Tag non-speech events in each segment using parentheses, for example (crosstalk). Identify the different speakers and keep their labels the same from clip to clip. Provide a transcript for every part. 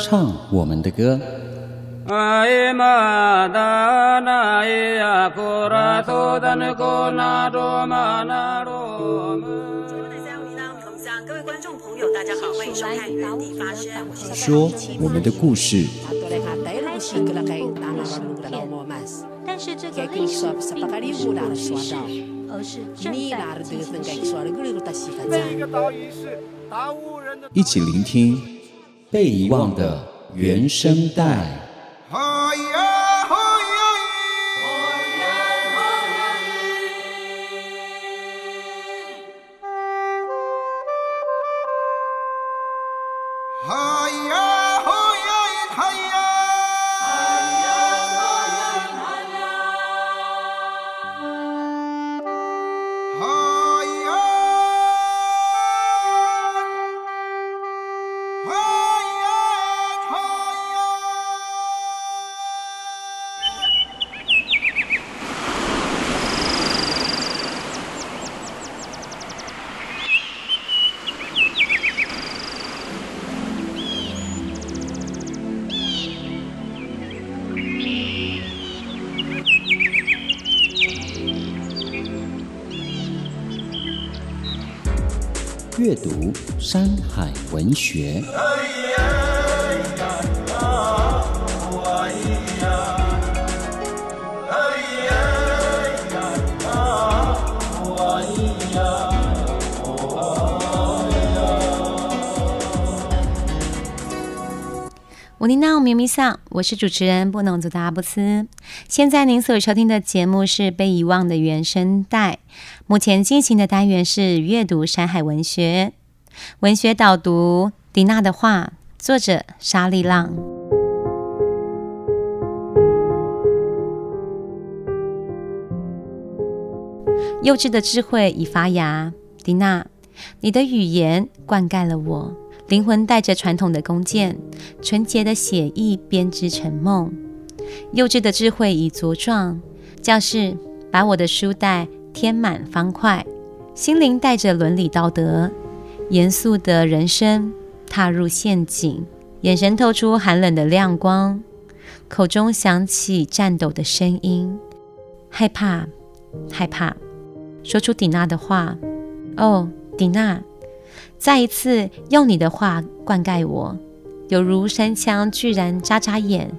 Speaker 1: 唱我们的歌。
Speaker 2: 各位观众朋友，大家好，欢迎收看《原地发声》，
Speaker 1: 说我们的故事。
Speaker 2: 但是这个历史并不是过去式，而是正在进行式。
Speaker 1: 一起聆听被遗忘的原声带。阅读山海文学。
Speaker 3: 我尼娜咪咪桑，我是主持人布农族的阿布斯。现在您所收听的节目是《被遗忘的原声带》，目前进行的单元是阅读山海文学，文学导读迪娜的话，作者沙力浪。幼稚的智慧已发芽，迪娜，你的语言灌溉了我。灵魂带着传统的弓箭，纯洁的写意编织成梦。幼稚的智慧已茁壮，教室把我的书袋填满方块。心灵带着伦理道德，严肃的人生踏入陷阱。眼神透出寒冷的亮光，口中响起颤抖的声音。害怕，害怕，说出迪娜的话。哦，迪娜。再一次用你的话灌溉我，犹如山羌居然眨眨眼，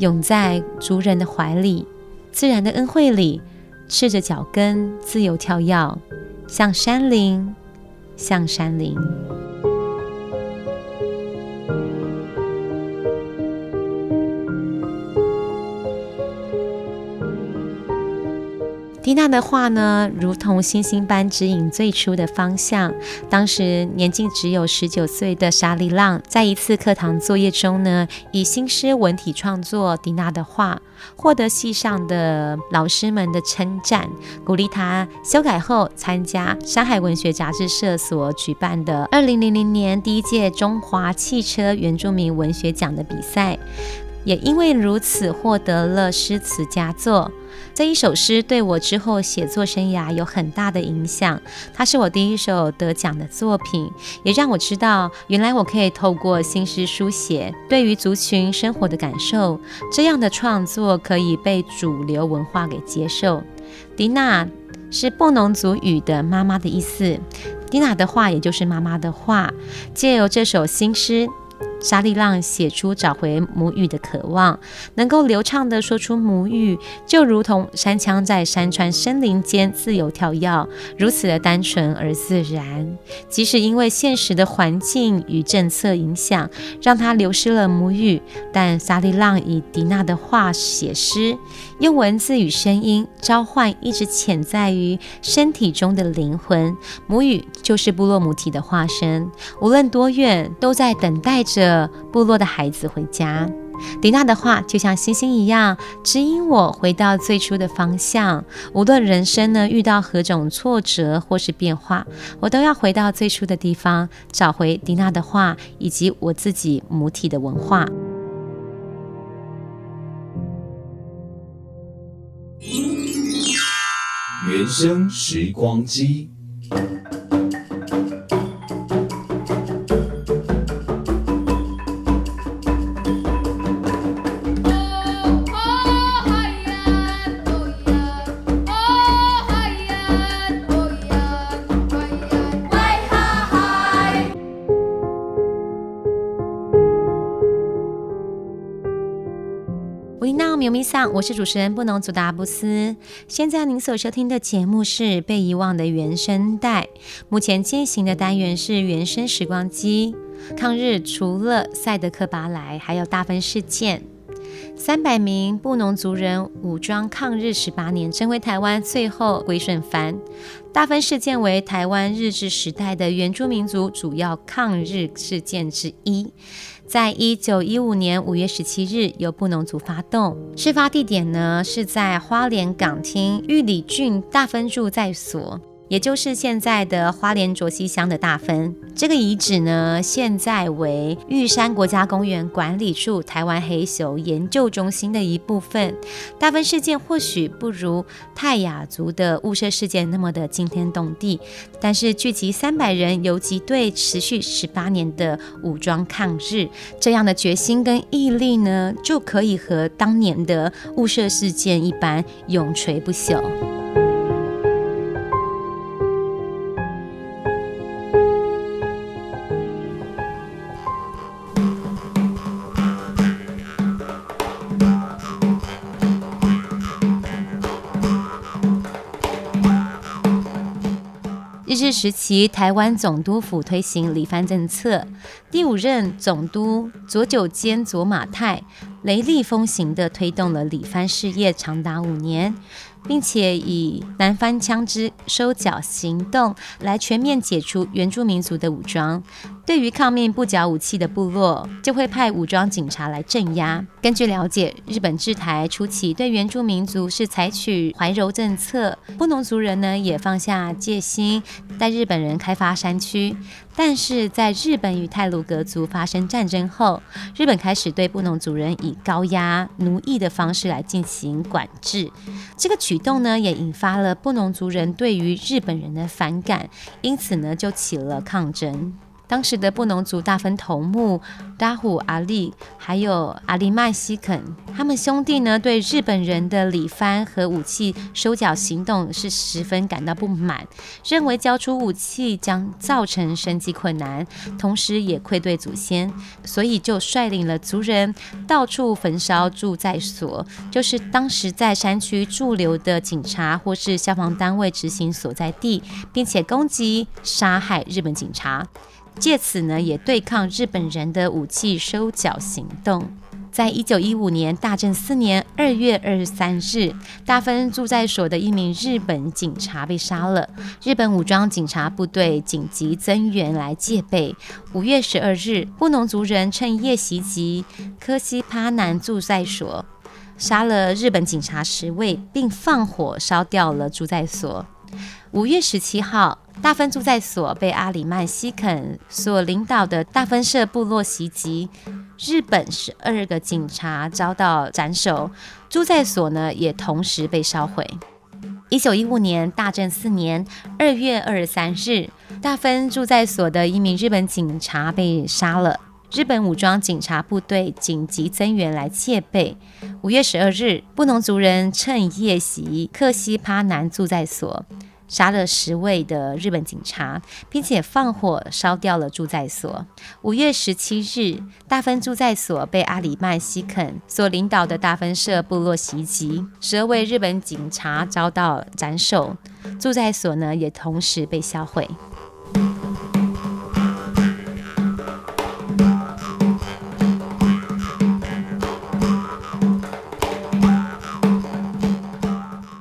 Speaker 3: 涌在族人的怀里，自然的恩惠里，赤着脚跟自由跳跃，像山林，像山林。迪娜的话呢，如同星星般指引最初的方向。当时年仅只有十九岁的沙力浪，在一次课堂作业中呢，以新诗文体创作《迪娜的话》，获得系上的老师们的称赞，鼓励他修改后参加山海文学杂志社所举办的二零零零年第一届中华汽车原住民文学奖的比赛。也因为如此，获得了诗词佳作。这一首诗对我之后写作生涯有很大的影响。它是我第一首得奖的作品，也让我知道，原来我可以透过新诗书写对于族群生活的感受。这样的创作可以被主流文化给接受。迪娜是布农族语的妈妈的意思，迪娜的话也就是妈妈的话。借由这首新诗。沙利浪写出找回母语的渴望，能够流畅地说出母语，就如同山羌在山川森林间自由跳跃，如此的单纯而自然。即使因为现实的环境与政策影响，让他流失了母语，但沙利浪以迪娜的话写诗，用文字与声音召唤一直潜在于身体中的灵魂。母语就是部落母体的化身，无论多远，都在等待着。部落的孩子回家，迪娜的话就像星星一样，指引我回到最初的方向。无论人生呢遇到何种挫折或是变化，我都要回到最初的地方，找回迪娜的话以及我自己母体的文化。
Speaker 1: 原声时光机。
Speaker 3: 我是主持人布农族的阿布斯。现在您所收听的节目是《被遗忘的原声带》。目前进行的单元是原声时光机。抗日除了赛德克巴莱，还有大分事件。三百名布农族人武装抗日十八年，成为台湾最后归顺藩。大分事件为台湾日治时代的原住民族主要抗日事件之一。在一九一五年五月十七日，由布农族发动。事发地点呢，是在花莲港厅玉里郡大分住在所。也就是现在的花莲卓溪乡的大分，这个遗址呢，现在为玉山国家公园管理处台湾黑熊研究中心的一部分。大分事件或许不如泰雅族的雾社事件那么的惊天动地，但是聚集三百人游击队，持续十八年的武装抗日，这样的决心跟毅力呢，就可以和当年的雾社事件一般永垂不朽。时期，台湾总督府推行里藩政策，第五任总督左久间左马太雷厉风行地推动了理蕃事业长达五年。并且以南番枪支收缴行动来全面解除原住民族的武装。对于抗命不缴武器的部落，就会派武装警察来镇压。根据了解，日本治台初期对原住民族是采取怀柔政策，布农族人呢也放下戒心，带日本人开发山区。但是在日本与泰鲁格族发生战争后，日本开始对布农族人以高压奴役的方式来进行管制。这个举动呢，也引发了布农族人对于日本人的反感，因此呢，就起了抗争。当时的布农族大分头目达虎阿力，还有阿利麦西肯，他们兄弟呢，对日本人的理蕃和武器收缴行动是十分感到不满，认为交出武器将造成生计困难，同时也愧对祖先，所以就率领了族人到处焚烧驻在所，就是当时在山区驻留的警察或是消防单位执行所在地，并且攻击杀害日本警察。借此呢，也对抗日本人的武器收缴行动。在一九一五年大正四年二月二十三日，大分驻在所的一名日本警察被杀了。日本武装警察部队紧急增援来戒备。五月十二日，布农族人趁夜袭击科西帕南驻在所，杀了日本警察十位，并放火烧掉了驻在所。五月十七号，大分驻在所被阿里曼西肯所领导的大分社部落袭击，日本十二个警察遭到斩首，驻在所呢也同时被烧毁。一九一五年大正四年二月二十三日，大分驻在所的一名日本警察被杀了，日本武装警察部队紧急增援来戒备。五月十二日，布农族人趁夜袭克西帕南驻在所。杀了十位的日本警察，并且放火烧掉了住在所。五月十七日，大分住在所被阿里曼西肯所领导的大分社部落袭击，十二位日本警察遭到斩首，住在所呢也同时被销毁。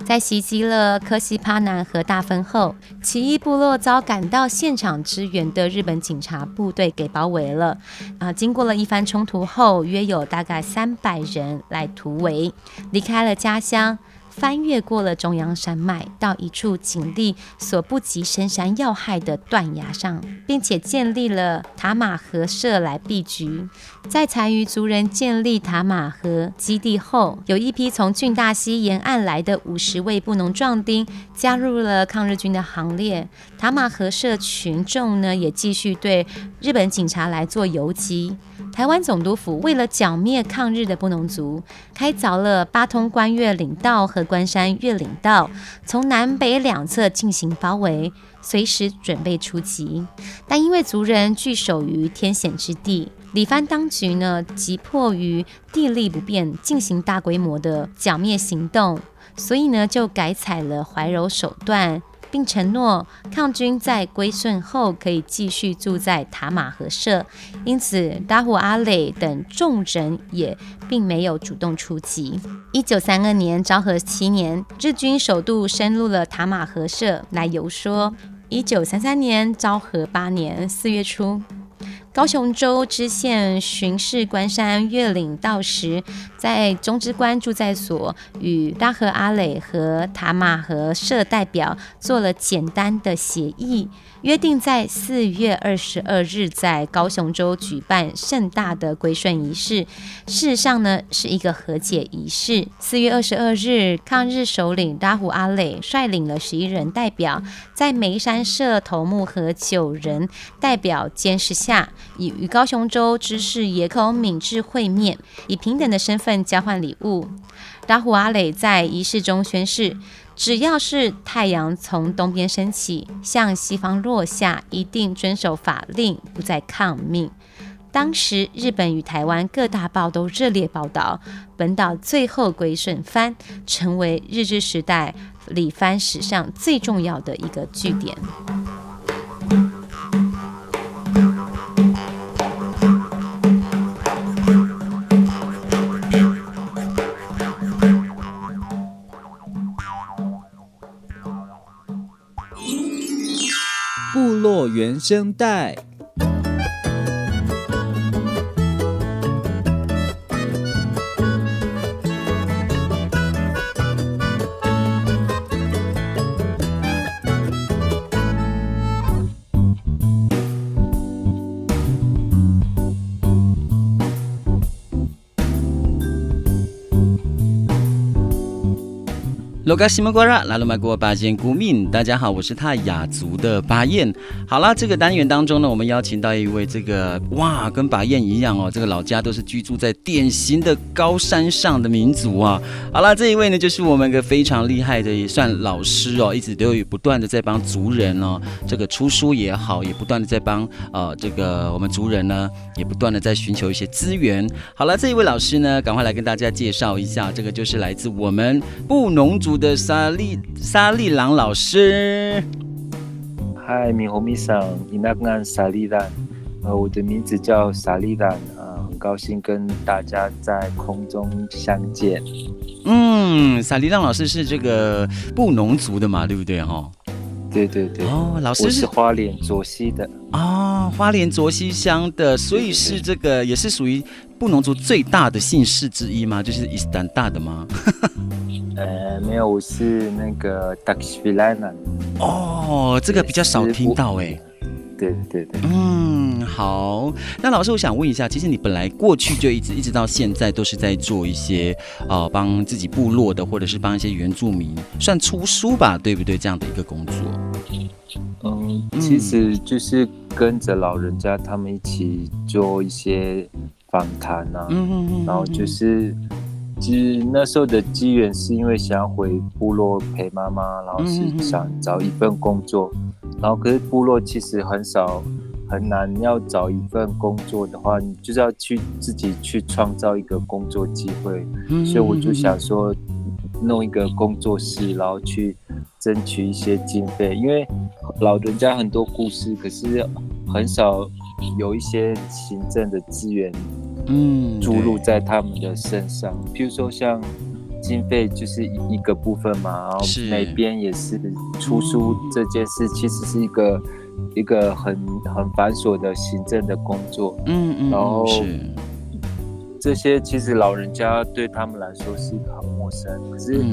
Speaker 3: 在袭击了科西帕南和大分后，起义部落遭赶到现场支援的日本警察部队给包围了。啊，经过了一番冲突后，约有大概三百人来突围，离开了家乡，翻越过了中央山脉，到一处警力所不及深山要害的断崖上，并且建立了塔马河社来避局。在残余族人建立塔马河基地后，有一批从郡大溪沿岸来的五十位布农壮丁加入了抗日军的行列。塔马河社群众呢，也继续对日本警察来做游击。台湾总督府为了剿灭抗日的布农族，开凿了八通关越岭道和关山越岭道，从南北两侧进行包围，随时准备出击。但因为族人据守于天险之地，李蕃当局呢，急迫于地利不便进行大规模的剿灭行动，所以呢，就改采了怀柔手段。并承诺抗军在归顺后可以继续住在塔马河社，因此达虎阿磊等众人也并没有主动出击。一九三二年昭和七年，日军首度深入了塔马河社来游说。一九三三年昭和八年四月初。高雄州知县巡视关山越岭道时，在中之关驻在所与大和阿磊和塔马河社代表做了简单的协议。约定在四月二十二日在高雄州举办盛大的归顺仪式，事实上呢是一个和解仪式。四月二十二日，抗日首领拉虎阿磊率领了十一人代表，在梅山社头目和九人代表监视下，以与高雄州知事野口敏治会面，以平等的身份交换礼物。拉虎阿磊在仪式中宣誓。只要是太阳从东边升起，向西方落下，一定遵守法令，不再抗命。当时，日本与台湾各大报都热烈报道本岛最后归顺番，成为日治时代里藩史上最重要的一个据点。
Speaker 1: 做原声带。罗嘎西莫瓜拉，拉鲁麦国巴彦古敏，大家好，我是泰雅族的巴彦。好啦，这个单元当中呢，我们邀请到一位这个哇，跟巴彦一样哦，这个老家都是居住在典型的高山上的民族啊。好啦，这一位呢，就是我们一个非常厉害的，也算老师哦，一直都有不断的在帮族人哦，这个出书也好，也不断的在帮呃这个我们族人呢，也不断的在寻求一些资源。好了，这一位老师呢，赶快来跟大家介绍一下，这个就是来自我们布农族的沙利沙利朗老师，
Speaker 4: 嗨，米红米桑，伊那个沙利朗，呃，我的名字叫沙利朗，啊，很高兴跟大家在空中相见。
Speaker 1: 嗯，沙利朗老师是这个布农族的嘛，对不对哈？
Speaker 4: 对对对。
Speaker 1: 哦，老师是，
Speaker 4: 我是花莲卓溪的。
Speaker 1: 哦，花莲卓溪乡的，所以是这个也是属于布农族最大的姓氏之一吗？就是伊斯坦大的吗？(laughs)
Speaker 4: 呃，没有，我是那个达西比兰纳。
Speaker 1: 哦，这个比较少听到哎。
Speaker 4: 对对对。
Speaker 1: 嗯，好。那老师，我想问一下，其实你本来过去就一直一直到现在都是在做一些呃帮自己部落的，或者是帮一些原住民算出书吧，对不对？这样的一个工作。
Speaker 4: 嗯，其实就是跟着老人家他们一起做一些访谈啊。嗯嗯嗯。然后就是。其实那时候的机缘是因为想要回部落陪妈妈，然后是想找一份工作，然后可是部落其实很少很难要找一份工作的话，你就是要去自己去创造一个工作机会，所以我就想说弄一个工作室，然后去争取一些经费，因为老人家很多故事，可是很少有一些行政的资源。嗯，注入在他们的身上，譬如说像经费就是一个部分嘛，然后每边也是出书这件事，其实是一个一个很很繁琐的行政的工作。嗯嗯，然后这些其实老人家对他们来说是一个很陌生，可是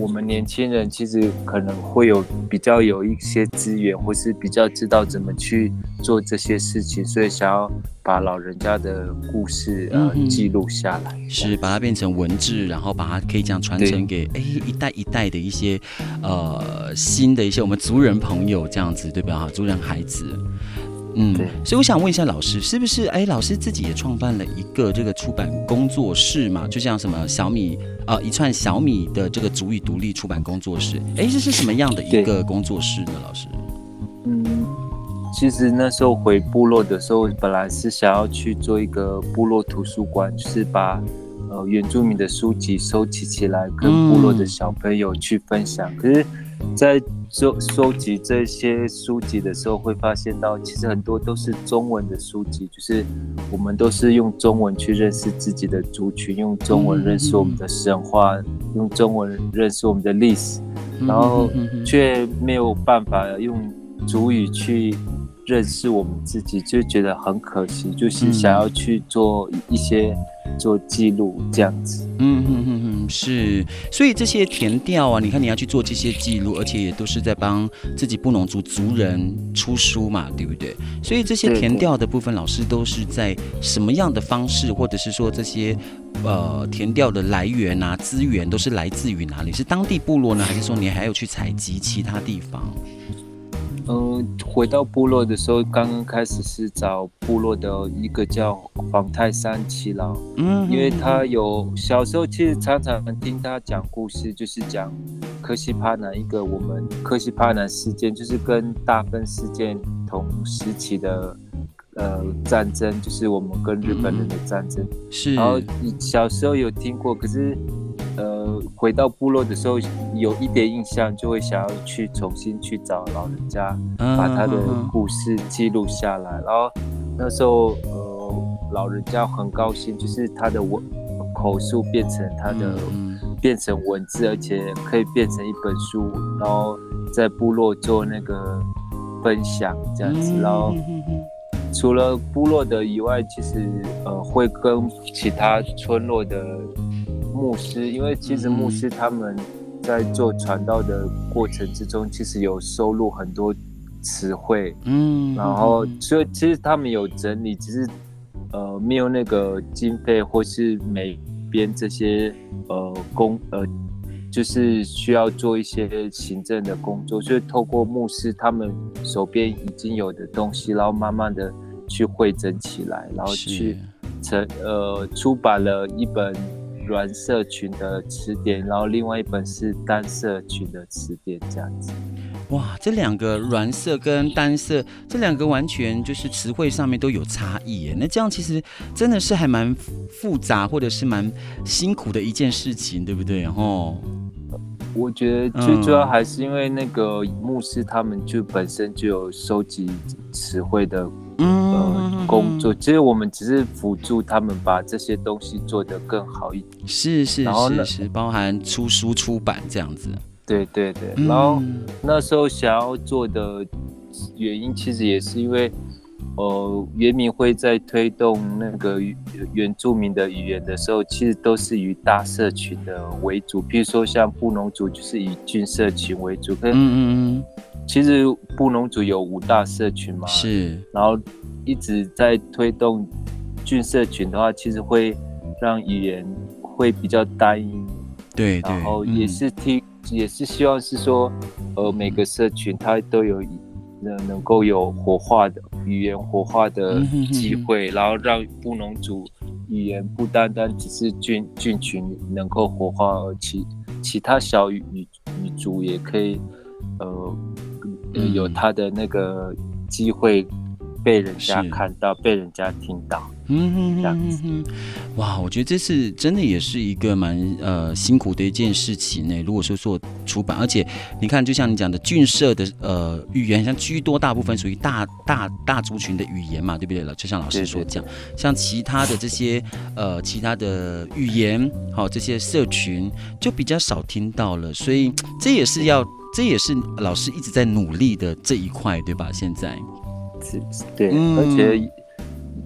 Speaker 4: 我们年轻人其实可能会有比较有一些资源，或是比较知道怎么去做这些事情，所以想要把老人家的故事呃记录下来，
Speaker 1: 是把它变成文字，然后把它可以这样传承给哎一代一代的一些呃新的一些我们族人朋友这样子对吧？哈，族人孩子。嗯，对，所以我想问一下老师，是不是哎，老师自己也创办了一个这个出版工作室嘛？就像什么小米啊、呃，一串小米的这个足语独立出版工作室，哎，这是什么样的一个工作室呢？老师？
Speaker 4: 嗯，其实那时候回部落的时候，本来是想要去做一个部落图书馆，就是把呃原住民的书籍收集起来，跟部落的小朋友去分享。嗯、可是，在收收集这些书籍的时候，会发现到其实很多都是中文的书籍，就是我们都是用中文去认识自己的族群，用中文认识我们的神话，用中文认识我们的历史，然后却没有办法用主语去认识我们自己，就觉得很可惜，就是想要去做一些。做记录这样子，
Speaker 1: 嗯嗯嗯嗯，是，所以这些填调啊，你看你要去做这些记录，而且也都是在帮自己布农族族人出书嘛，对不对？所以这些填调的部分，老师都是在什么样的方式，或者是说这些呃填调的来源啊、资源都是来自于哪里？是当地部落呢，还是说你还要去采集其他地方？
Speaker 4: 嗯，回到部落的时候，刚刚开始是找部落的一个叫黄泰山七郎，嗯，因为他有小时候其实常常听他讲故事，就是讲科西帕南一个我们科西帕南事件，就是跟大分事件同时期的呃战争，就是我们跟日本人的战争，是，然后小时候有听过，可是。呃，回到部落的时候，有一点印象，就会想要去重新去找老人家，把他的故事记录下来。然后那时候，呃，老人家很高兴，就是他的文口述变成他的变成文字，而且可以变成一本书，然后在部落做那个分享这样子。然后除了部落的以外，其实呃会跟其他村落的。牧师，因为其实牧师他们在做传道的过程之中，其实有收录很多词汇，嗯，然后所以其实他们有整理，只是呃没有那个经费或是每边这些呃工呃，就是需要做一些行政的工作，所以透过牧师他们手边已经有的东西，然后慢慢的去汇整起来，然后去成呃出版了一本。软社群的词典，然后另外一本是单社群的词典，这样子。
Speaker 1: 哇，这两个软色跟单色，这两个完全就是词汇上面都有差异耶。那这样其实真的是还蛮复杂，或者是蛮辛苦的一件事情，对不对？哦，
Speaker 4: 我觉得最主要还是因为那个牧师他们就本身就有收集词汇的。嗯、呃，工作其实我们只是辅助他们把这些东西做得更好一点。
Speaker 1: 是是是是，包含出书出版这样子。
Speaker 4: 对对对，然后那时候想要做的原因，其实也是因为，呃，原民会在推动那个原住民的语言的时候，其实都是以大社群的为主，比如说像布农族就是以郡社群为主。嗯嗯嗯。其实布农族有五大社群嘛，是，然后一直在推动郡社群的话，其实会让语言会比较单一，
Speaker 1: 对，对，
Speaker 4: 然后也是听，嗯、也是希望是说，呃，每个社群它都有能能够有活化的语言活化的机会，然后让布农族语言不单单只是菌菌群能够活化，而其其他小语语语族也可以，呃。有他的那个机会被人家看到，被人家听到，嗯哼，这样子，
Speaker 1: 哇，我觉得这是真的，也是一个蛮呃辛苦的一件事情呢。如果说做出版，而且你看，就像你讲的，郡社的呃语言，像居多大部分属于大大大族群的语言嘛，对不对了？就像老师所讲，像其他的这些呃其他的语言，好，这些社群就比较少听到了，所以这也是要。这也是老师一直在努力的这一块，对吧？现在
Speaker 4: 是，对，嗯、而且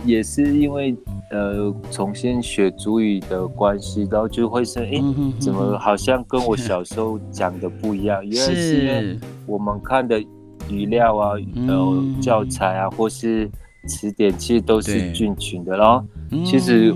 Speaker 4: 也是因为呃重新学主语的关系，然后就会说，哎、欸，怎么好像跟我小时候讲的不一样？(laughs) 原来是因为我们看的语料啊、呃教材啊，或是词典，其实都是均群的。然后其实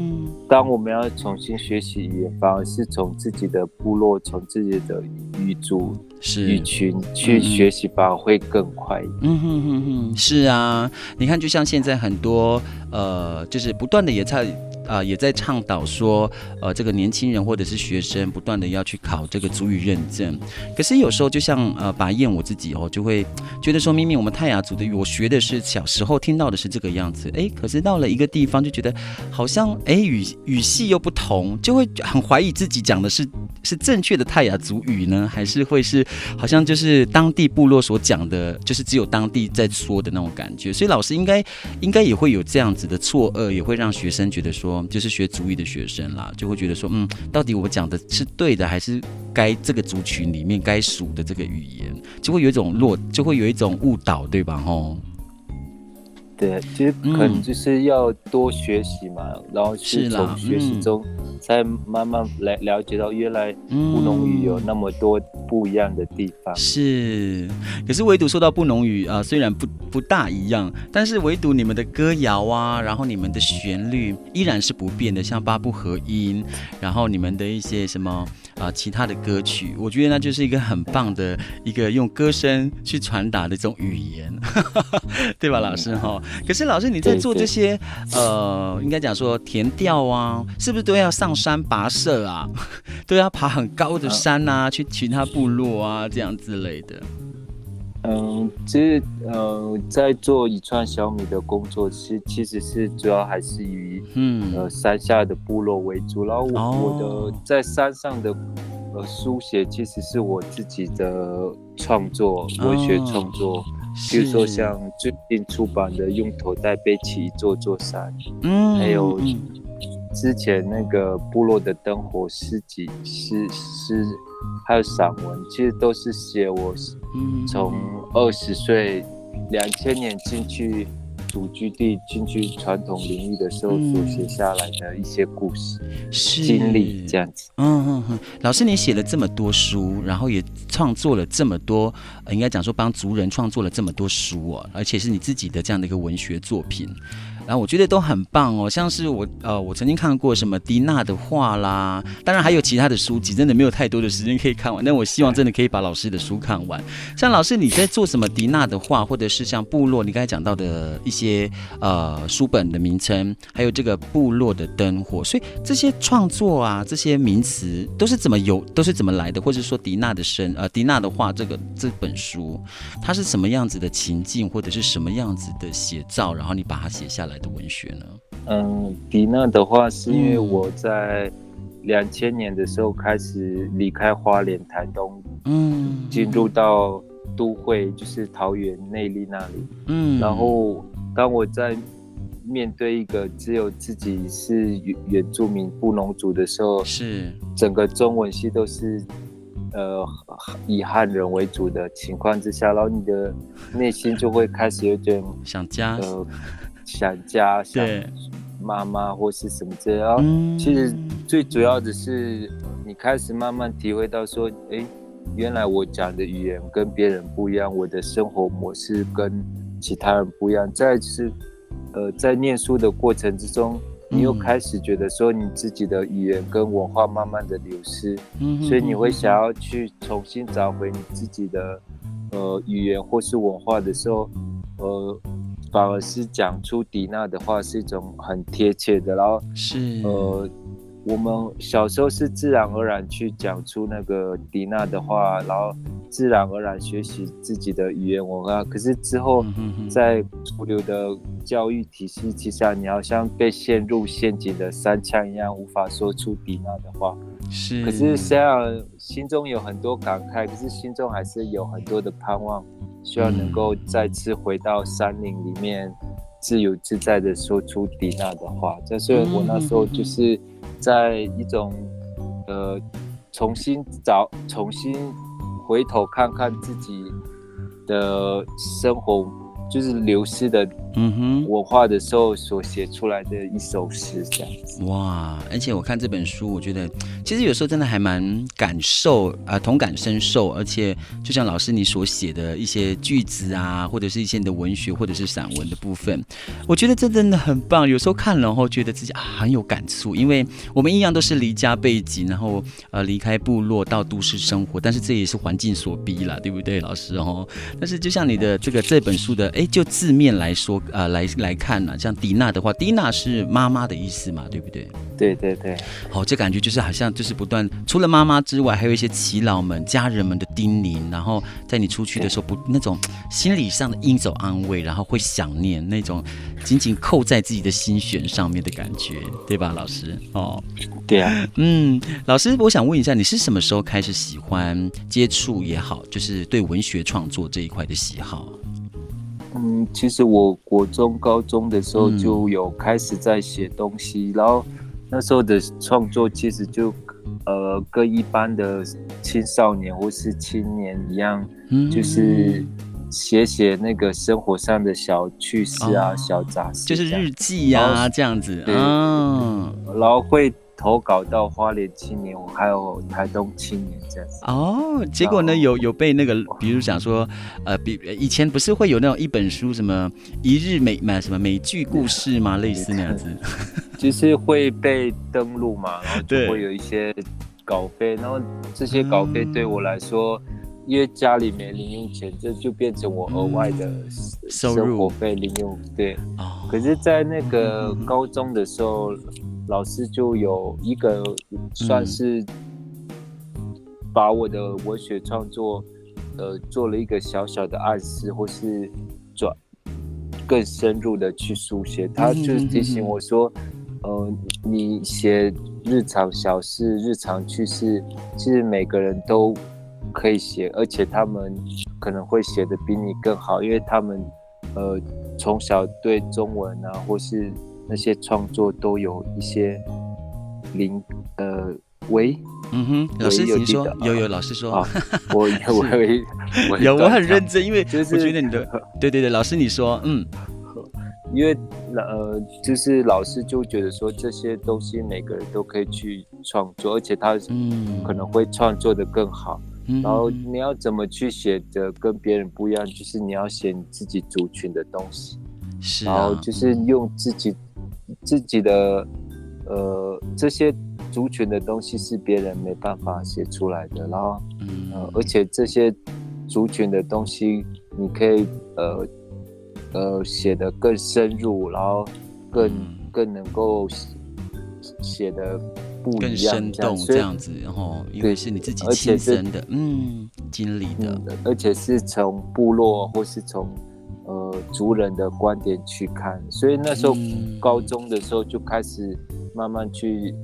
Speaker 4: 当我们要重新学习语言，反而是从自己的部落、从自己的语族。是一群去学习吧，会更快。
Speaker 1: 嗯哼哼哼，是啊，你看，就像现在很多呃，就是不断的也在。啊、也在倡导说，呃，这个年轻人或者是学生不断的要去考这个族语认证。可是有时候，就像呃，拔燕我自己哦，就会觉得说，明明我们泰雅族的语，我学的是小时候听到的是这个样子，哎，可是到了一个地方，就觉得好像哎语语系又不同，就会很怀疑自己讲的是是正确的泰雅族语呢，还是会是好像就是当地部落所讲的，就是只有当地在说的那种感觉。所以老师应该应该也会有这样子的错愕，也会让学生觉得说。就是学族语的学生啦，就会觉得说，嗯，到底我讲的是对的，还是该这个族群里面该属的这个语言，就会有一种落，就会有一种误导，对吧？吼。
Speaker 4: 对，其实可能就是要多学习嘛，嗯、然后是从学习中才慢慢来了解到，原来布农语有那么多不一样的地方。
Speaker 1: 是，可是唯独说到布农语啊，虽然不不大一样，但是唯独你们的歌谣啊，然后你们的旋律依然是不变的，像八部合音，然后你们的一些什么。啊，其他的歌曲，我觉得那就是一个很棒的一个用歌声去传达的一种语言，(laughs) 对吧，老师哈？可是老师你在做这些，呃，应该讲说填调啊，是不是都要上山跋涉啊？(laughs) 都要爬很高的山啊，去其他部落啊，这样之类的。
Speaker 4: 嗯，其实呃，在做一串小米的工作，其其实是主要还是以嗯呃山下的部落为主。然后我、哦、我的在山上的呃书写，其实是我自己的创作，文学创作。比如说像最近出版的《用头带背起一座座山》，嗯，还有之前那个部落的灯火诗集诗诗。还有散文，其实都是写我从二十岁两千年进去祖居地、进去传统领域的时候所写下来的一些故事、是经历这样子。
Speaker 1: 嗯嗯嗯，老师，你写了这么多书，然后也创作了这么多，呃、应该讲说帮族人创作了这么多书哦，而且是你自己的这样的一个文学作品。然后我觉得都很棒哦，像是我呃，我曾经看过什么迪娜的画啦，当然还有其他的书籍，真的没有太多的时间可以看完。但我希望真的可以把老师的书看完。像老师你在做什么迪娜的画，或者是像部落你刚才讲到的一些呃书本的名称，还有这个部落的灯火，所以这些创作啊，这些名词都是怎么有，都是怎么来的？或者说迪娜的生呃迪娜的画这个这本书，它是什么样子的情境，或者是什么样子的写照，然后你把它写下来的文学呢？
Speaker 4: 嗯，迪娜的话是因为我在两千年的时候开始离开花莲台东，嗯，进入到都会，就是桃园内坜那里，嗯，然后当我在面对一个只有自己是原原住民布农族的时候，是整个中文系都是呃以汉人为主的情况之下，然后你的内心就会开始有点
Speaker 1: 想家，呃。
Speaker 4: 想家，想妈妈或是什么这样。嗯、其实最主要的是，你开始慢慢体会到说，哎，原来我讲的语言跟别人不一样，我的生活模式跟其他人不一样。再就是，呃，在念书的过程之中，你又开始觉得说，你自己的语言跟文化慢慢的流失，嗯、所以你会想要去重新找回你自己的呃语言或是文化的时候，呃。反而是讲出迪娜的话是一种很贴切的，然后是呃，我们小时候是自然而然去讲出那个迪娜的话，然后自然而然学习自己的语言文化。可是之后在主流的教育体系之下，你好像被陷入陷阱的三枪一样，无法说出迪娜的话。是，可是虽然心中有很多感慨，可是心中还是有很多的盼望。希望能够再次回到山林里面，自由自在的说出迪娜的话。这是我那时候就是在一种呃重新找、重新回头看看自己的生活，就是流失的嗯哼，我画的时候所写出来的一首诗这样子。
Speaker 1: 哇！而且我看这本书，我觉得其实有时候真的还蛮感受啊、呃，同感深受。而且就像老师你所写的一些句子啊，或者是一些你的文学或者是散文的部分，我觉得这真的很棒。有时候看了后，觉得自己啊很有感触，因为我们一样都是离家背景，然后呃离开部落到都市生活，但是这也是环境所逼了，对不对，老师哦？但是就像你的这个这本书的，哎，就字面来说。呃，来来看呢、啊，像迪娜的话，迪娜是妈妈的意思嘛，对不对？
Speaker 4: 对对对。
Speaker 1: 好、哦，这感觉就是好像就是不断，除了妈妈之外，还有一些耆老们、家人们的叮咛，然后在你出去的时候不，不那种心理上的应走安慰，然后会想念那种紧紧扣在自己的心弦上面的感觉，对吧，老师？哦，
Speaker 4: 对啊。
Speaker 1: 嗯，老师，我想问一下，你是什么时候开始喜欢接触也好，就是对文学创作这一块的喜好？
Speaker 4: 嗯，其实我国中、高中的时候就有开始在写东西，嗯、然后那时候的创作其实就呃跟一般的青少年或是青年一样，嗯、就是写写那个生活上的小趣事啊、哦、小杂事，
Speaker 1: 就是日记。呀、啊、这样子，
Speaker 4: 对，嗯，然后会。投稿到花莲青年，还有台东青年这样子
Speaker 1: 哦。结果呢，有有被那个，比如讲说，呃，比以前不是会有那种一本书，什么一日美买什么美剧故事吗？类似那样子，
Speaker 4: 就是会被登录嘛，(laughs) 然后就会有一些稿费，然后这些稿费对我来说，嗯、因为家里没零用钱，这就变成我额外的生活费零用。对，哦、可是，在那个高中的时候。嗯老师就有一个算是把我的文学创作，呃，做了一个小小的暗示，或是转更深入的去书写。他就提醒我说，呃，你写日常小事、日常趣事，其实每个人都可以写，而且他们可能会写的比你更好，因为他们呃从小对中文啊，或是。那些创作都有一些灵，呃，喂，
Speaker 1: 嗯哼，老师请说，有有老师说，
Speaker 4: 啊、我 (laughs) 我 (laughs)
Speaker 1: 我有我很认真，因为就是我觉得你的，(laughs) 对对对，老师你说，嗯，
Speaker 4: 因为呃，就是老师就觉得说这些东西每个人都可以去创作，而且他嗯可能会创作的更好，嗯、然后你要怎么去写的跟别人不一样，就是你要写你自己族群的东西，
Speaker 1: 是、啊，
Speaker 4: 然后就是用自己。自己的呃这些族群的东西是别人没办法写出来的，然后呃而且这些族群的东西你可以呃呃写的更深入，然后更更能够写的不一样，
Speaker 1: 更生动这样子，然后因为是你自己亲身的嗯经历的，
Speaker 4: 而且是从部落或是从。呃，族人的观点去看，所以那时候高中的时候就开始慢慢去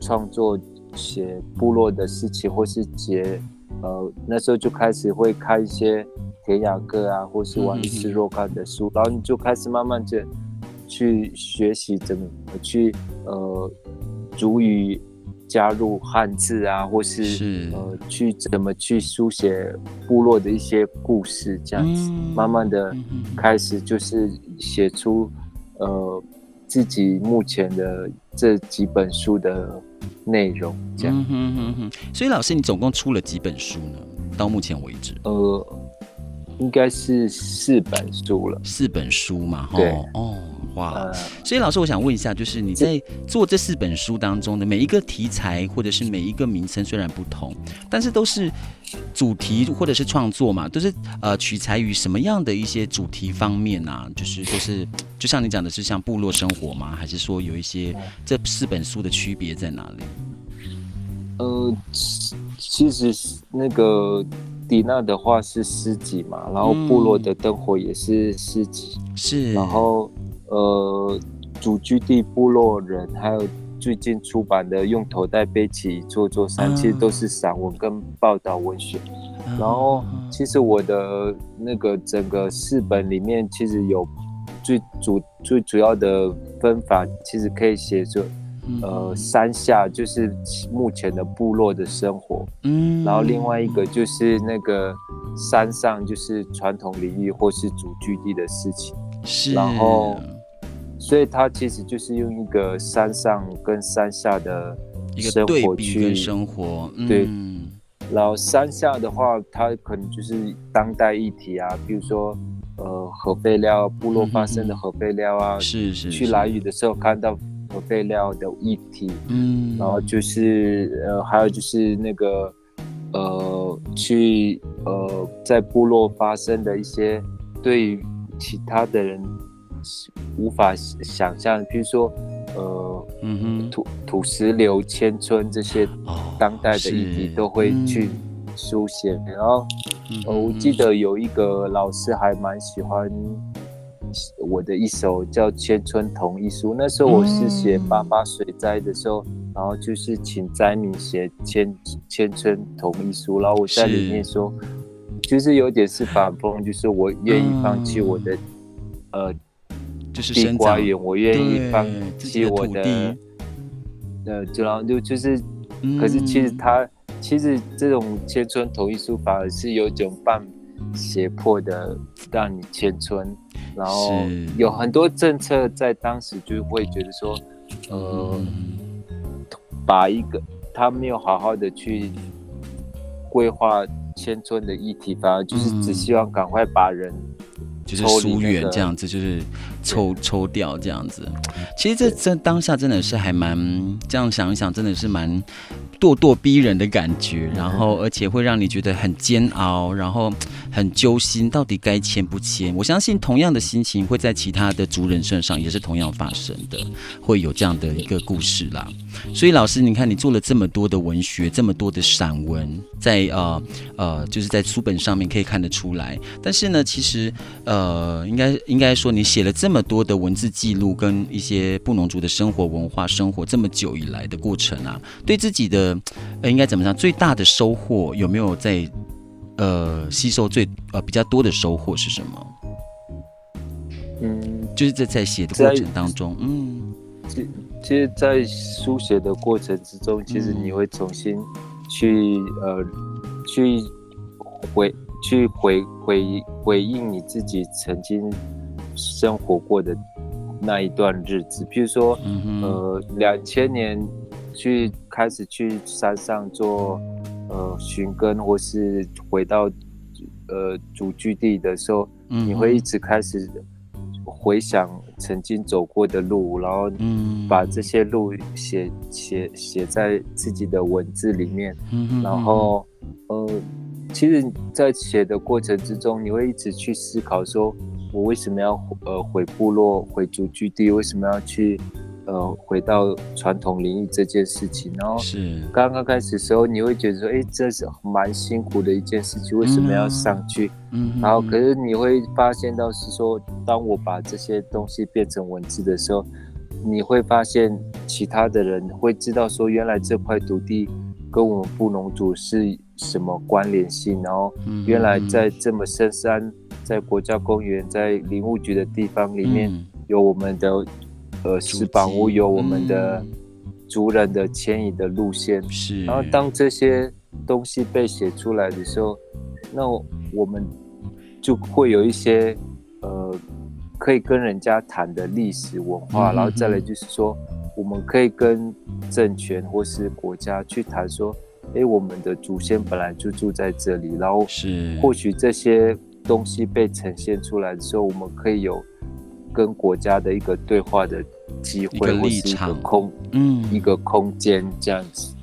Speaker 4: 创作写部落的事情，或是写呃那时候就开始会看一些田雅各啊，或是王力士若干的书，然后你就开始慢慢的去学习怎么去呃族语。加入汉字啊，或是，是呃，去怎么去书写部落的一些故事，这样子，嗯、慢慢的开始就是写出呃自己目前的这几本书的内容，这样。嗯哼
Speaker 1: 哼哼。所以老师，你总共出了几本书呢？到目前为止？
Speaker 4: 呃，应该是四本书了。
Speaker 1: 四本书嘛？
Speaker 4: 对。
Speaker 1: 哦。哇，所以老师，我想问一下，就是你在做这四本书当中的每一个题材，或者是每一个名称，虽然不同，但是都是主题或者是创作嘛，都是呃取材于什么样的一些主题方面啊？就是、就是，就像你讲的是像部落生活吗？还是说有一些这四本书的区别在哪里？
Speaker 4: 呃，其实那个迪娜的话是诗集嘛，然后部落的灯火也是诗集，
Speaker 1: 是，
Speaker 4: 然后。呃，祖居地部落人，还有最近出版的《用头戴背起一座座山》，其实都是散文跟报道文学。然后，其实我的那个整个四本里面，其实有最主最主要的分法，其实可以写作，呃，山下就是目前的部落的生活，嗯，然后另外一个就是那个山上，就是传统领域或是祖居地的事情。
Speaker 1: 是，
Speaker 4: 然后，所以他其实就是用一个山上跟山下的生活去
Speaker 1: 生活，
Speaker 4: 对。然后山下的话，它可能就是当代议题啊，比如说呃核废料部落发生的核废料啊，
Speaker 1: 是是。
Speaker 4: 去来雨的时候看到核废料的议题，嗯，然后就是呃还有就是那个呃去呃在部落发生的一些对其他的人无法想象，比如说呃嗯哼。土土石流千村这些。当代的议题都会去书写，嗯、然后、嗯呃、我记得有一个老师还蛮喜欢我的一首叫《千村同意书》，那时候我是写八八水灾的时候，嗯、然后就是请灾民写千千村同意书，然后我在里面说，是就是有点是反讽，就是我愿意放弃我的、嗯、呃，
Speaker 1: 就是
Speaker 4: 地瓜园，我愿意放弃我的，
Speaker 1: 的
Speaker 4: 呃，就然后就就是。可是其实他其实这种迁村同意书反而是有一种半胁迫的让你迁村，然后有很多政策在当时就会觉得说，呃，把一个他没有好好的去规划迁村的议题，反而就是只希望赶快把人。
Speaker 1: 就是疏远这样子，就是抽抽掉这样子。其实这这当下真的是还蛮这样想一想，真的是蛮咄咄逼人的感觉。然后而且会让你觉得很煎熬，然后很揪心，到底该签不签？我相信同样的心情会在其他的族人身上也是同样发生的，会有这样的一个故事啦。所以老师，你看你做了这么多的文学，这么多的散文，在呃呃，就是在书本上面可以看得出来。但是呢，其实呃，应该应该说，你写了这么多的文字记录，跟一些布农族的生活文化、生活这么久以来的过程啊，对自己的呃，应该怎么讲？最大的收获有没有在呃吸收最呃比较多的收获是什么？
Speaker 4: 嗯，
Speaker 1: 就是在在写的过程当中，嗯。
Speaker 4: 其实，在书写的过程之中，其实你会重新去呃，去回去回回回应你自己曾经生活过的那一段日子。比如说，呃，两千年去开始去山上做呃寻根，或是回到呃祖居地的时候，你会一直开始。回想曾经走过的路，然后把这些路写写写在自己的文字里面，然后呃，其实，在写的过程之中，你会一直去思考，说我为什么要呃回部落、回祖居地，为什么要去？呃，回到传统领域这件事情，然后是。刚刚开始的时候，你会觉得说，哎，这是蛮辛苦的一件事情，为什么要上去？嗯，然后可是你会发现到是说，当我把这些东西变成文字的时候，你会发现其他的人会知道说，原来这块土地跟我们布农族是什么关联性，然后原来在这么深山，在国家公园，在林务局的地方里面有我们的。呃，石板屋有我们的族人的迁移的路线，是、嗯。然后当这些东西被写出来的时候，那我们就会有一些呃可以跟人家谈的历史文化，嗯、然后再来就是说，我们可以跟政权或是国家去谈说，哎，我们的祖先本来就住在这里，然后是或许这些东西被呈现出来的时候，我们可以有。跟国家的一个对话的机会，或是一个空，嗯，一个空间这样子，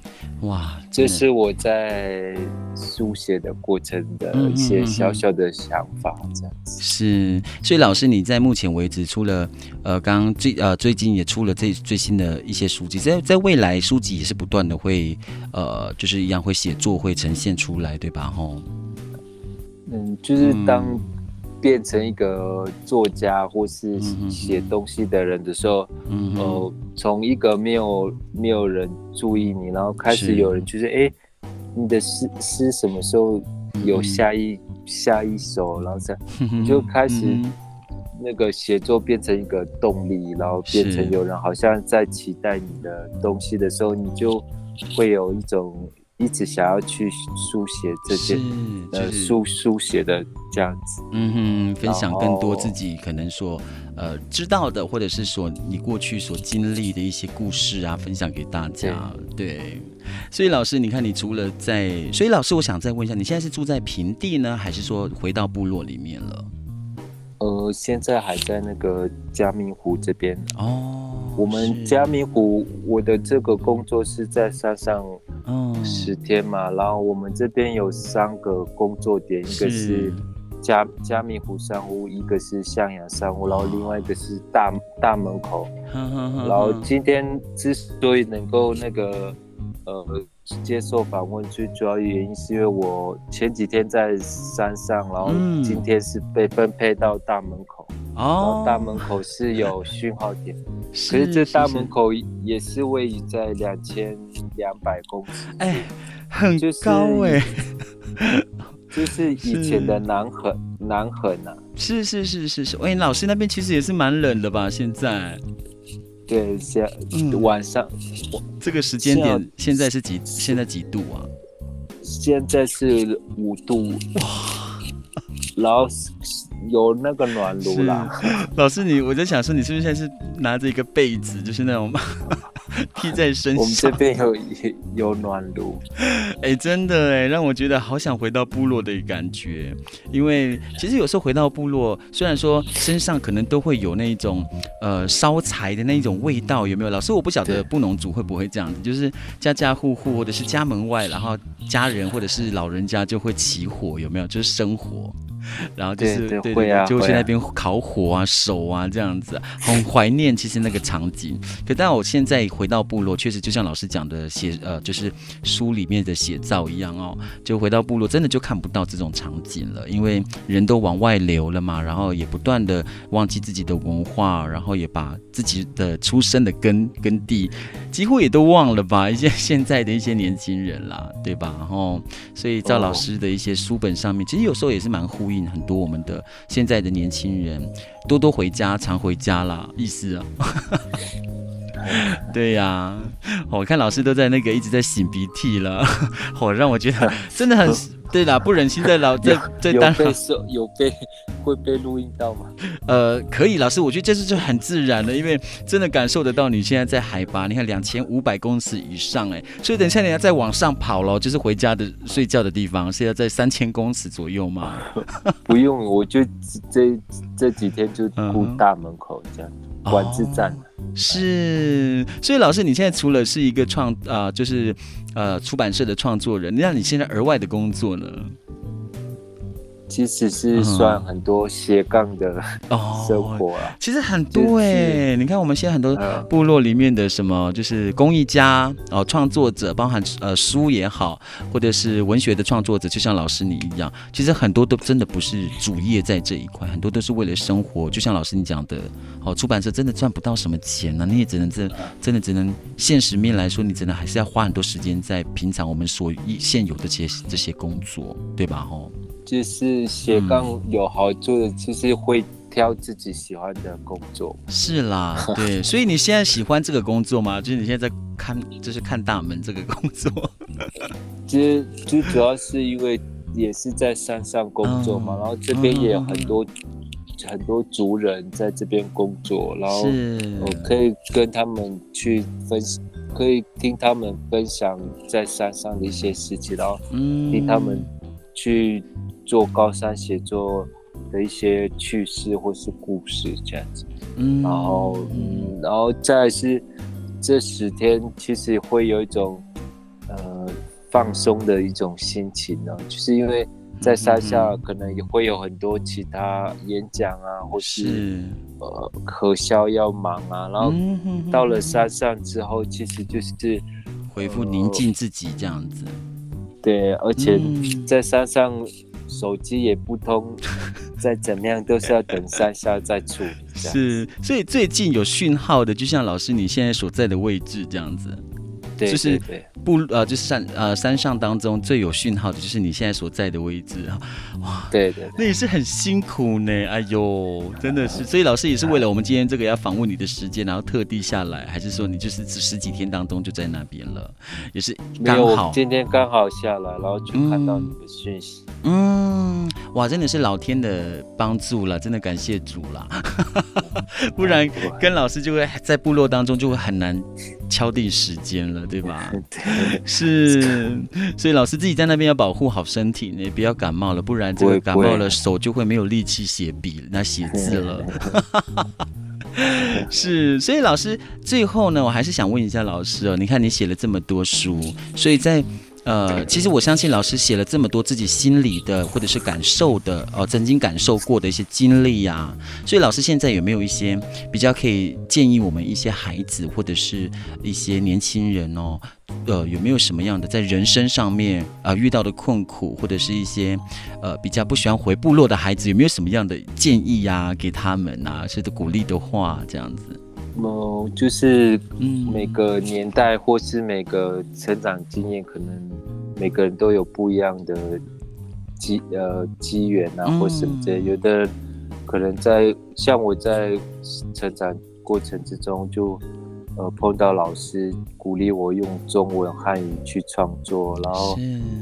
Speaker 4: 哇，这是我在书写的过程的一些小小的想法，这样子。
Speaker 1: 是，所以老师你在目前为止，出了呃，刚刚最呃最近也出了最最新的一些书籍，在在未来书籍也是不断的会呃，就是一样会写作会呈现出来，对吧？吼，
Speaker 4: 嗯，就是当。变成一个作家或是写东西的人的时候，呃，从一个没有没有人注意你，然后开始有人就是，哎是，你的诗诗什么时候有下一、嗯、下一首，然后这样，你就开始那个写作变成一个动力，然后变成有人好像在期待你的东西的时候，你就会有一种一直想要去书写这些，呃，书书写的这样子，
Speaker 1: 嗯哼，分享更多自己可能说呃知道的，或者是说你过去所经历的一些故事啊，分享给大家。对，对，所以老师，你看，你除了在，所以老师，我想再问一下，你现在是住在平地呢，还是说回到部落里面了？
Speaker 4: 呃，现在还在那个嘉明湖这边
Speaker 1: 哦。
Speaker 4: 我们嘉明湖，我的这个工作是在山上，十天嘛。然后我们这边有三个工作点，一个是嘉嘉明湖山屋，一个是向阳山屋，然后另外一个是大大门口。然后今天之所以能够那个呃接受访问，最主要原因是因为我前几天在山上，然后今天是被分配到大门口。哦，大门口是有讯号点，(laughs) 可是这大门口也是位于在两千两百公尺，
Speaker 1: 哎，很高哎，(laughs)
Speaker 4: 就是以前的南横南横啊，
Speaker 1: 是是是是是，哎，老师那边其实也是蛮冷的吧？现在，
Speaker 4: 对，现晚上
Speaker 1: 这个时间点现在是几？现在几度啊？
Speaker 4: 现在是五度哇，然后。有那个暖炉啦，
Speaker 1: 老师你，我在想说，你是不是现在是拿着一个被子，就是那种 (laughs) 披在身上？
Speaker 4: 我们这边有有暖炉，(laughs)
Speaker 1: 哎、欸，真的哎，让我觉得好想回到部落的感觉。因为其实有时候回到部落，虽然说身上可能都会有那种呃烧柴的那种味道，有没有？老师，我不晓得布农族会不会这样子，就是家家户户或者是家门外，然后家人或者是老人家就会起火，有没有？就是生火。然后就是对，对，对，对，就去那边烤火啊、手啊这样子，很怀念其实那个场景。可但我现在回到部落，确实就像老师讲的写呃，就是书里面的写照一样哦，就回到部落真的就看不到这种场景了，因为人都往外流了嘛，然后也不断的忘记自己的文化，然后也把自己的出生的根根地几乎也都忘了吧，一些 (laughs) 现在的一些年轻人啦，对吧？然后所以赵老师的一些书本上面，其实有时候也是蛮呼应。很多我们的现在的年轻人多多回家，常回家啦，意思啊？(laughs) 对呀、啊，我看老师都在那个一直在擤鼻涕了，(laughs) 好让我觉得真的很。(laughs) 对啦，不忍心在老在在当
Speaker 4: 有被有被会被录音到吗？(laughs)
Speaker 1: 呃，可以，老师，我觉得这是就很自然的，因为真的感受得到你现在在海拔，你看两千五百公尺以上，哎，所以等一下你要再往上跑了，就是回家的睡觉的地方是要在三千公尺左右吗？
Speaker 4: 不用，我就这这几天就顾大门口这样。嗯管制站、哦、
Speaker 1: 是，所以老师，你现在除了是一个创啊、就是呃出版社的创作人，那你现在额外的工作呢？
Speaker 4: 其实是算很多斜杠的生活啊，
Speaker 1: 其实很多哎，你看我们现在很多部落里面的什么，就是公益家哦，创作者，包含呃书也好，或者是文学的创作者，就像老师你一样，其实很多都真的不是主业在这一块，很多都是为了生活。就像老师你讲的，哦，出版社真的赚不到什么钱呢，你也只能真真的只能现实面来说，你只能还是要花很多时间在平常我们所现有的这些这些工作，对吧？吼。
Speaker 4: 就是斜杠有好处的，就是会挑自己喜欢的工作。
Speaker 1: 是啦，(laughs) 对，所以你现在喜欢这个工作吗？就是你现在在看，就是看大门这个工作。
Speaker 4: 其实最主要是因为也是在山上工作嘛，嗯、然后这边也有很多、嗯、很多族人在这边工作，然后我可以跟他们去分享，可以听他们分享在山上的一些事情，然后听他们去。做高山写作的一些趣事或是故事这样子，嗯，然后嗯，然后再是这十天其实会有一种呃放松的一种心情呢，就是因为在山下可能也会有很多其他演讲啊，或是，是。呃可销要忙啊，然后到了山上之后，其实就是
Speaker 1: 恢复宁静自己这样子，
Speaker 4: 对，而且在山上。手机也不通，(laughs) 再怎么样都是要等山下再处理。
Speaker 1: 是，所以最近有讯号的，就像老师你现在所在的位置这样子。
Speaker 4: 对，
Speaker 1: 就是不呃，就是山呃山上当中最有讯号的，就是你现在所在的位置啊。哇，
Speaker 4: 对对，
Speaker 1: 那也是很辛苦呢。哎呦，真的是，所以老师也是为了我们今天这个要访问你的时间，然后特地下来，还是说你就是十几天当中就在那边了？也是刚好
Speaker 4: 今天刚好下来，然后就看到你的讯息。
Speaker 1: 嗯，哇，真的是老天的帮助了，真的感谢主了，(laughs) 不然跟老师就会在部落当中就会很难敲定时间了，对吧？(laughs)
Speaker 4: 对，
Speaker 1: 是，所以老师自己在那边要保护好身体，你不要感冒了，不然这个感冒了手就会没有力气写笔，那写字了。(laughs) 是，所以老师最后呢，我还是想问一下老师哦，你看你写了这么多书，所以在。呃，其实我相信老师写了这么多自己心里的或者是感受的，呃，曾经感受过的一些经历呀、啊。所以老师现在有没有一些比较可以建议我们一些孩子或者是一些年轻人哦？呃，有没有什么样的在人生上面啊、呃、遇到的困苦，或者是一些呃比较不喜欢回部落的孩子，有没有什么样的建议呀、啊、给他们啊，是的鼓励的话这样子？
Speaker 4: 哦，就是每个年代或是每个成长经验，可能每个人都有不一样的机呃机缘啊，或什么之类。有的可能在像我在成长过程之中就，就呃碰到老师鼓励我用中文汉语去创作，然后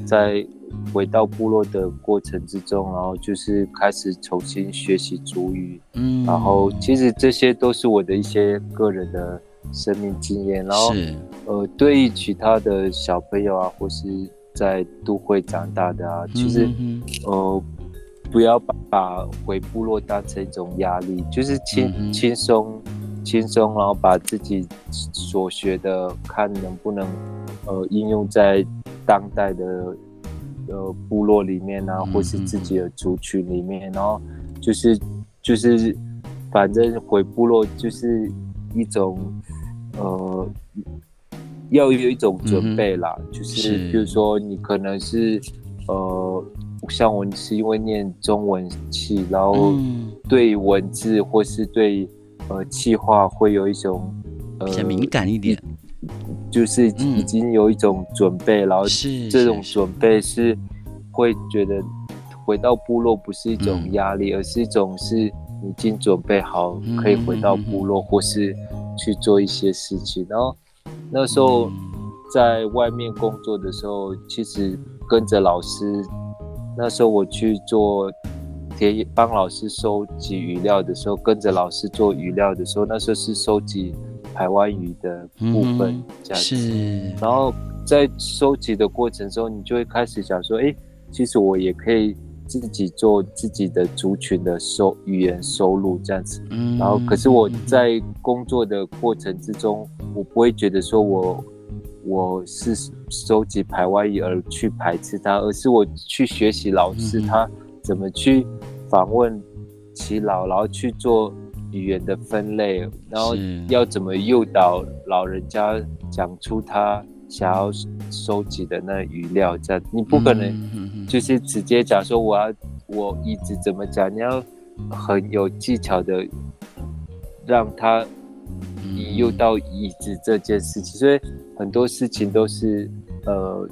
Speaker 4: 在。回到部落的过程之中，然后就是开始重新学习主语，嗯，然后其实这些都是我的一些个人的生命经验，然后呃，对于其他的小朋友啊，或是在都会长大的啊，其实呃，不要把把回部落当成一种压力，就是轻轻松轻松，然后把自己所学的看能不能呃应用在当代的。呃，部落里面啊，或是自己的族群里面，然后就是就是，反正回部落就是一种呃，要有一种准备啦，嗯、就是。比如说你可能是呃，像我是因为念中文系，然后对文字或是对呃气话会有一种呃比较
Speaker 1: 敏感一点。
Speaker 4: 就是已经有一种准备，嗯、然后这种准备是会觉得回到部落不是一种压力，嗯、而是一种是已经准备好可以回到部落，或是去做一些事情。然后那时候在外面工作的时候，其实跟着老师，那时候我去做田帮老师收集鱼料的时候，跟着老师做鱼料的时候，那时候是收集。台湾语的部分，这样子，是。然后在收集的过程中，你就会开始想说，哎，其实我也可以自己做自己的族群的收语言收录这样子。嗯。然后，可是我在工作的过程之中，我不会觉得说我我是收集排外语而去排斥它，而是我去学习老师他怎么去访问其老，然后去做。语言的分类，然后要怎么诱导老人家讲出他想要收集的那语料？这样你不可能就是直接讲说我要我一直怎么讲，你要很有技巧的让他引诱到椅子这件事情。所以很多事情都是呃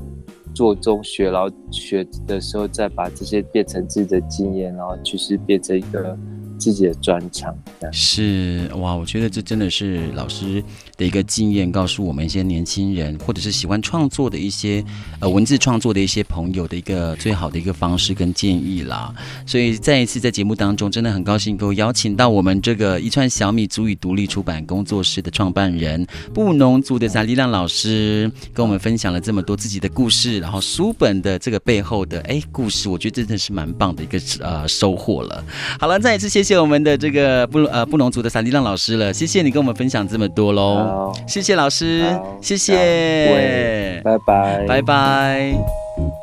Speaker 4: 做中学，然后学的时候再把这些变成自己的经验，然后就是变成一个。自己的专长
Speaker 1: 是哇，我觉得这真的是老师的一个经验，告诉我们一些年轻人或者是喜欢创作的一些呃文字创作的一些朋友的一个最好的一个方式跟建议啦。所以再一次在节目当中，真的很高兴能够邀请到我们这个一串小米足语独立出版工作室的创办人布农族的萨利亮老师，跟我们分享了这么多自己的故事，然后书本的这个背后的哎故事，我觉得真的是蛮棒的一个呃收获了。好了，再一次谢谢。我们的这个布呃布农族的萨尼浪老师了，谢谢你跟我们分享这么多喽，谢谢老师，谢谢，
Speaker 4: 拜拜，
Speaker 1: 拜拜。